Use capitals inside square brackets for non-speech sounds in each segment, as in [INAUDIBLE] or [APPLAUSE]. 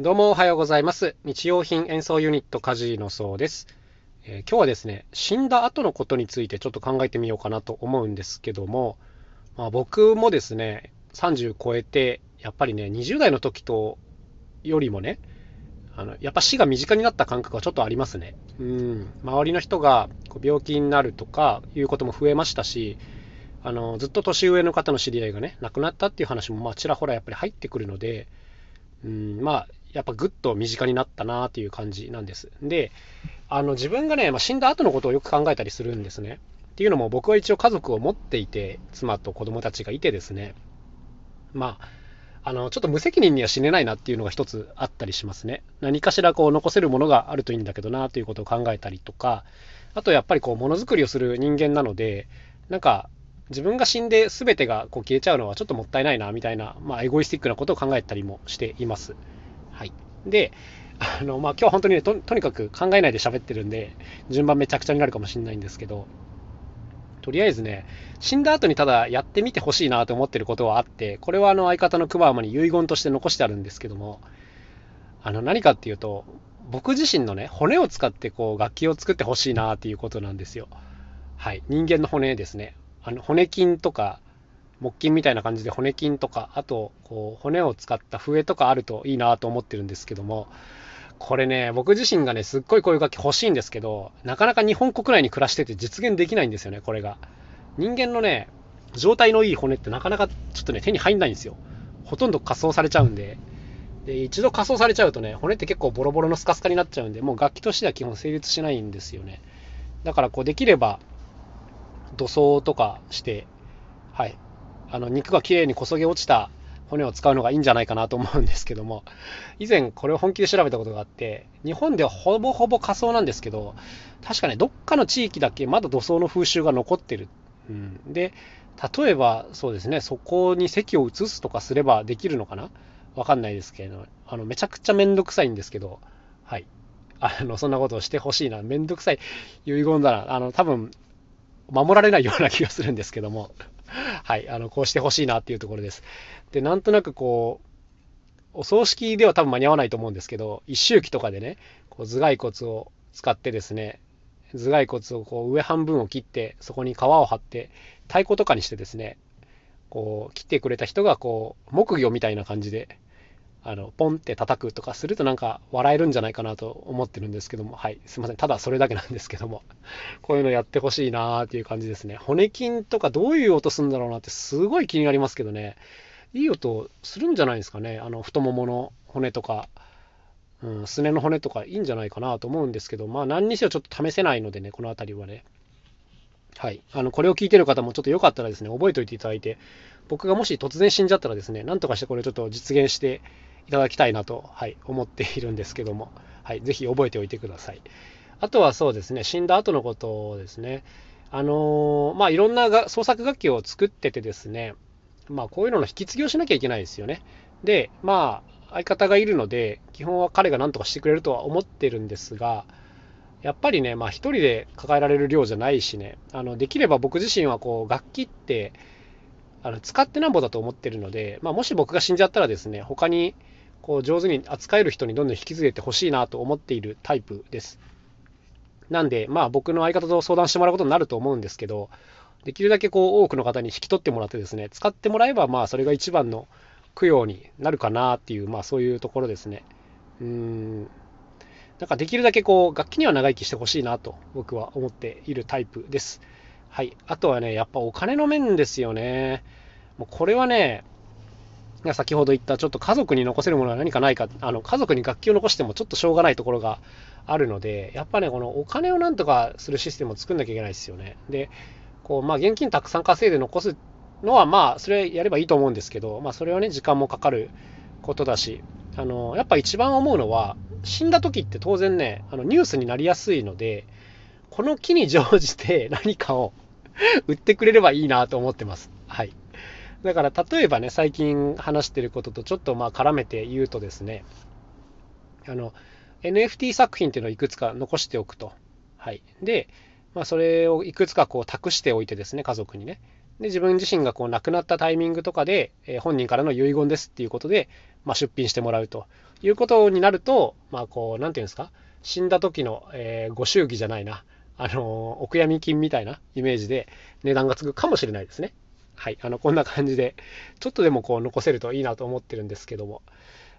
どうもおはようございます。日用品演奏ユニットカジのそうです、えー、今日はですね、死んだ後のことについてちょっと考えてみようかなと思うんですけども、まあ、僕もですね、30超えて、やっぱりね、20代の時とよりもね、あのやっぱ死が身近になった感覚はちょっとありますね。うん、周りの人がこう病気になるとかいうことも増えましたし、あのずっと年上の方の知り合いがね、亡くなったっていう話もまあちらほらやっぱり入ってくるので、うん、まあやっぱぐっと身近になったなっていう感じなんです。で、あの自分がね、まあ、死んだ後のことをよく考えたりするんですね。っていうのも僕は一応家族を持っていて、妻と子供たちがいてですね、まあ、あのちょっと無責任には死ねないなっていうのが一つあったりしますね。何かしらこう残せるものがあるといいんだけどなということを考えたりとか、あとやっぱりこうものづくりをする人間なので、なんか自分が死んで全てがこう消えちゃうのはちょっともったいないなみたいな、まあ、エゴイスティックなことを考えたりもしています。はい。で、あの、まあ、今日は本当にねと、とにかく考えないで喋ってるんで、順番めちゃくちゃになるかもしれないんですけど、とりあえずね、死んだ後にただやってみてほしいなと思ってることはあって、これはあの相方のクマーマに遺言として残してあるんですけども、あの何かっていうと、僕自身のね、骨を使ってこう楽器を作ってほしいなっていうことなんですよ。はい。人間の骨ですね。あの骨筋とか、木筋みたいな感じで骨筋とか、あと、こう、骨を使った笛とかあるといいなと思ってるんですけども、これね、僕自身がね、すっごいこういう楽器欲しいんですけど、なかなか日本国内に暮らしてて実現できないんですよね、これが。人間のね、状態のいい骨ってなかなかちょっとね、手に入んないんですよ。ほとんど仮装されちゃうんで。で、一度仮装されちゃうとね、骨って結構ボロボロのスカスカになっちゃうんで、もう楽器としては基本成立しないんですよね。だからこう、できれば、土葬とかして、はい、あの肉がきれいにこそげ落ちた骨を使うのがいいんじゃないかなと思うんですけども、以前これを本気で調べたことがあって、日本ではほぼほぼ仮想なんですけど、確かね、どっかの地域だけまだ土葬の風習が残ってる。うん、で、例えばそうですね、そこに席を移すとかすればできるのかな？わかんないですけど、あのめちゃくちゃめんどくさいんですけど、はい。あの、そんなことをしてほしいな。めんどくさい遺言だな。あの、多分、守られないような気がするんですけども。[LAUGHS] はい、あの、こうしてほしいなっていうところです。で、なんとなくこう、お葬式では多分間に合わないと思うんですけど、一周忌とかでね、こう頭蓋骨を使ってですね、頭蓋骨をこう上半分を切って、そこに皮を張って、太鼓とかにしてですね、こう、切ってくれた人がこう、木魚みたいな感じで、あの、ポンって叩くとかするとなんか笑えるんじゃないかなと思ってるんですけども、はい、すいません。ただそれだけなんですけども、[LAUGHS] こういうのやってほしいなーっていう感じですね。骨筋とかどういう音するんだろうなってすごい気になりますけどね、いい音するんじゃないですかね。あの、太ももの骨とか、うん、すねの骨とかいいんじゃないかなと思うんですけど、まあ何にせよちょっと試せないのでね、この辺りはね。はい。あの、これを聞いてる方もちょっとよかったらですね、覚えておいていただいて、僕がもし突然死んじゃったらですね、なんとかしてこれちょっと実現して、いただきたいなと、はい、思っているんですけども、はい、ぜひ覚えておいてください。あとはそうですね、死んだ後のことですね。あのー、まあ、いろんなが創作楽器を作っててですね、まあ、こういうのの引き継ぎをしなきゃいけないですよね。で、まあ、相方がいるので、基本は彼が何とかしてくれるとは思ってるんですが、やっぱりね、まあ、一人で抱えられる量じゃないしね、あのできれば僕自身はこう楽器ってあの使ってなんぼだと思ってるので、まあ、もし僕が死んじゃったらですね、他にこう上手に扱える人にどんどん引き継いでってほしいなと思っているタイプです。なんで、まあ僕の相方と相談してもらうことになると思うんですけど、できるだけこう多くの方に引き取ってもらってですね、使ってもらえばまあそれが一番の供養になるかなっていう、まあそういうところですね。うん。なんかできるだけこう楽器には長生きしてほしいなと僕は思っているタイプです。はい。あとはね、やっぱお金の面ですよね。もうこれはね、先ほど言ったちょっと家族に残せるものは何かないか、あの家族に楽器を残してもちょっとしょうがないところがあるので、やっぱね、このお金をなんとかするシステムを作んなきゃいけないですよね。で、こう、まあ現金たくさん稼いで残すのは、まあそれやればいいと思うんですけど、まあそれはね、時間もかかることだし、あの、やっぱ一番思うのは、死んだ時って当然ね、あのニュースになりやすいので、この木に乗じて何かを [LAUGHS] 売ってくれればいいなと思ってます。はい。だから例えばね、最近話してることとちょっとまあ絡めて言うとですね、あの、NFT 作品っていうのをいくつか残しておくと。はい。で、まあ、それをいくつかこう託しておいてですね、家族にね。で自分自身がこう亡くなったタイミングとかで、えー、本人からの遺言ですっていうことで、まあ、出品してもらうということになると、まあ、こう、なんていうんですか、死んだ時の、えー、ご祝儀じゃないな、あのー、お悔やみ金みたいなイメージで値段がつくかもしれないですね。はい、あの、こんな感じで、ちょっとでもこう残せるといいなと思ってるんですけども、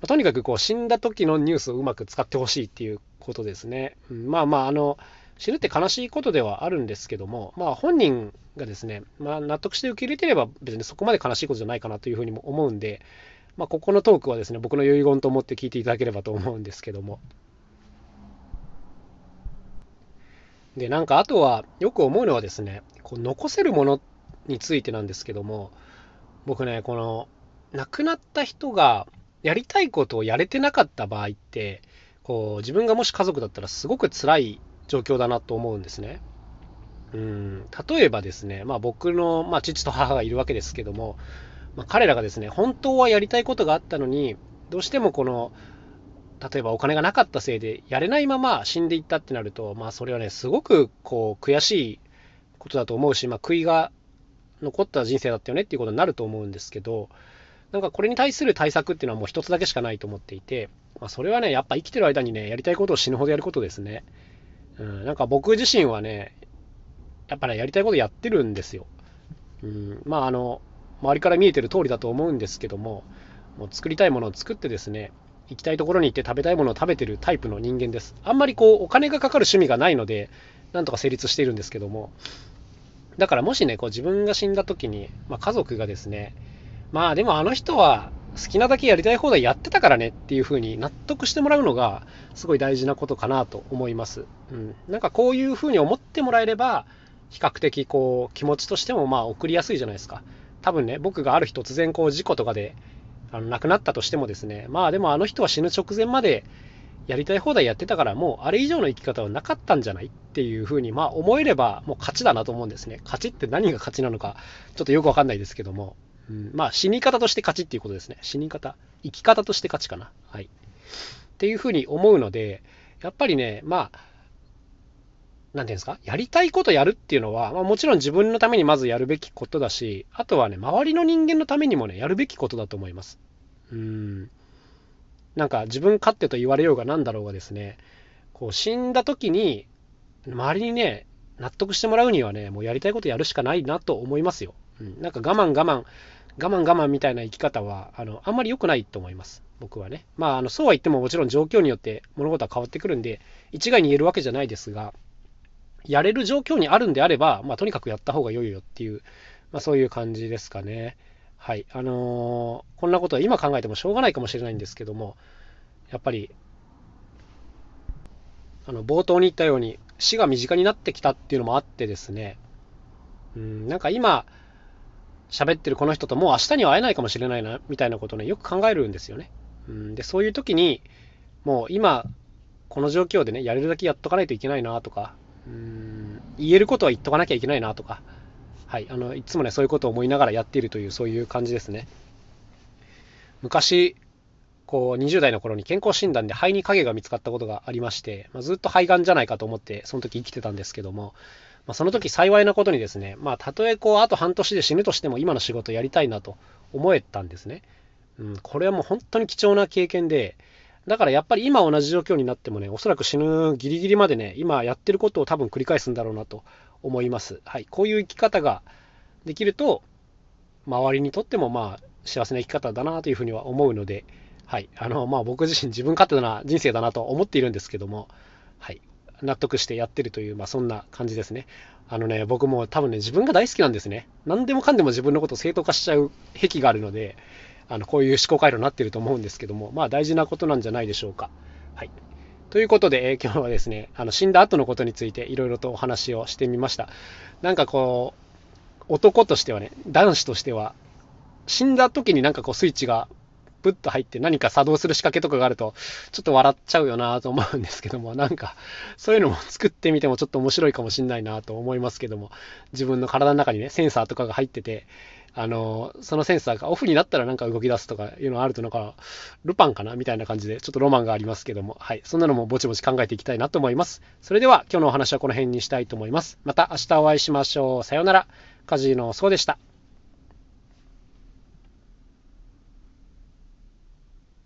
ま、とにかくこう死んだ時のニュースをうまく使ってほしいっていうことですね。うん、まあまあ、あの、死ぬって悲しいことではあるんですけども、まあ本人がですね、まあ納得して受け入れてれば別にそこまで悲しいことじゃないかなというふうにも思うんで、まあここのトークはですね、僕の遺言と思って聞いていただければと思うんですけども。で、なんかあとはよく思うのはですね、こう残せるものってについてなんですけども、僕ね、この亡くなった人がやりたいことをやれてなかった場合って、こう自分がもし家族だったらすごく辛い状況だなと思うんですね。うん例えばですね、まあ、僕の、まあ、父と母がいるわけですけども、まあ、彼らがですね本当はやりたいことがあったのにどうしてもこの例えばお金がなかったせいでやれないまま死んでいったってなると、まあ、それはねすごくこう悔しいことだと思うし、まあ、悔いが残った人生だったよねっていうことになると思うんですけどなんかこれに対する対策っていうのはもう一つだけしかないと思っていて、まあ、それはねやっぱ生きてる間にねやりたいことを死ぬほどやることですね。うん、なんか僕自身はね、やっぱね、やりたいことやってるんですよ。うん、まあ、あの、周りから見えてる通りだと思うんですけども、もう作りたいものを作ってですね、行きたいところに行って食べたいものを食べてるタイプの人間です。あんまりこう、お金がかかる趣味がないので、なんとか成立しているんですけども、だからもしね、こう自分が死んだ時に、まあ、家族がですね、まあでもあの人は好きなだけやりたい放題やってたからねっていう風に納得してもらうのがすごい大事なことかなと思います。うん、なんかこういう風に思ってもらえれば比較的こう気持ちとしてもまあ送りやすいじゃないですか。多分ね、僕がある日突然こう事故とかであの亡くなったとしてもですね、まあでもあの人は死ぬ直前までやりたい放題やってたからもうあれ以上の生き方はなかったんじゃないっていう風にまあ思えればもう勝ちだなと思うんですね。勝ちって何が勝ちなのかちょっとよくわかんないですけども。うん、まあ、死に方として勝ちっていうことですね。死に方。生き方として勝ちかな。はい。っていうふうに思うので、やっぱりね、まあ、なんていうんですか、やりたいことやるっていうのは、まあ、もちろん自分のためにまずやるべきことだし、あとはね、周りの人間のためにもね、やるべきことだと思います。うん。なんか自分勝手と言われようが何だろうがですね、こう死んだ時に、周りにね、納得してもらうにはね、もうやりたいことやるしかないなと思いますよ。うん、なんか我慢我慢、我慢我慢みたいな生き方は、あの、あんまり良くないと思います。僕はね。まあ、あの、そうは言ってももちろん状況によって物事は変わってくるんで、一概に言えるわけじゃないですが、やれる状況にあるんであれば、まあ、とにかくやった方が良いよっていう、まあ、そういう感じですかね。はい。あのー、こんなことは今考えてもしょうがないかもしれないんですけども、やっぱり、あの、冒頭に言ったように、死が身近になってきたっていうのもあってですね、うん、なんか今、喋ってるこの人ともう明日には会えないかもしれないな、みたいなことをね、よく考えるんですよね。うん、で、そういう時に、もう今、この状況でね、やれるだけやっとかないといけないなとか、うん、言えることは言っとかなきゃいけないなとか、はい、あの、いつもね、そういうことを思いながらやっているという、そういう感じですね。昔、こう、20代の頃に健康診断で肺に影が見つかったことがありまして、まあ、ずっと肺がんじゃないかと思って、その時生きてたんですけども、まあ、その時幸いなことにですね、まあ、たとえこう、あと半年で死ぬとしても今の仕事やりたいなと思えたんですね。うん、これはもう本当に貴重な経験で、だからやっぱり今同じ状況になってもね、おそらく死ぬギリギリまでね、今やってることを多分繰り返すんだろうなと思います。はい。こういう生き方ができると、周りにとってもまあ幸せな生き方だなというふうには思うので、はい。あの、まあ僕自身自分勝手な人生だなと思っているんですけども、はい。納得してやってるという、まあ、そんな感じですね。あのね、僕も多分ね、自分が大好きなんですね。何でもかんでも自分のことを正当化しちゃう癖があるので、あのこういう思考回路になってると思うんですけども、まあ大事なことなんじゃないでしょうか。はい。ということで、え、今日はですね、あの死んだ後のことについていろいろとお話をしてみました。なんかこう、男としてはね、男子としては、死んだ時になんかこうスイッチがプッと入って何か作動する仕掛けとかがあると、ちょっと笑っちゃうよなと思うんですけども、なんか、そういうのも作ってみてもちょっと面白いかもしんないなと思いますけども、自分の体の中にね、センサーとかが入ってて、あの、そのセンサーがオフになったらなんか動き出すとかいうのあるとなんか、ルパンかなみたいな感じで、ちょっとロマンがありますけども、はい。そんなのもぼちぼち考えていきたいなと思います。それでは今日のお話はこの辺にしたいと思います。また明日お会いしましょう。さようなら。カジノそうでした。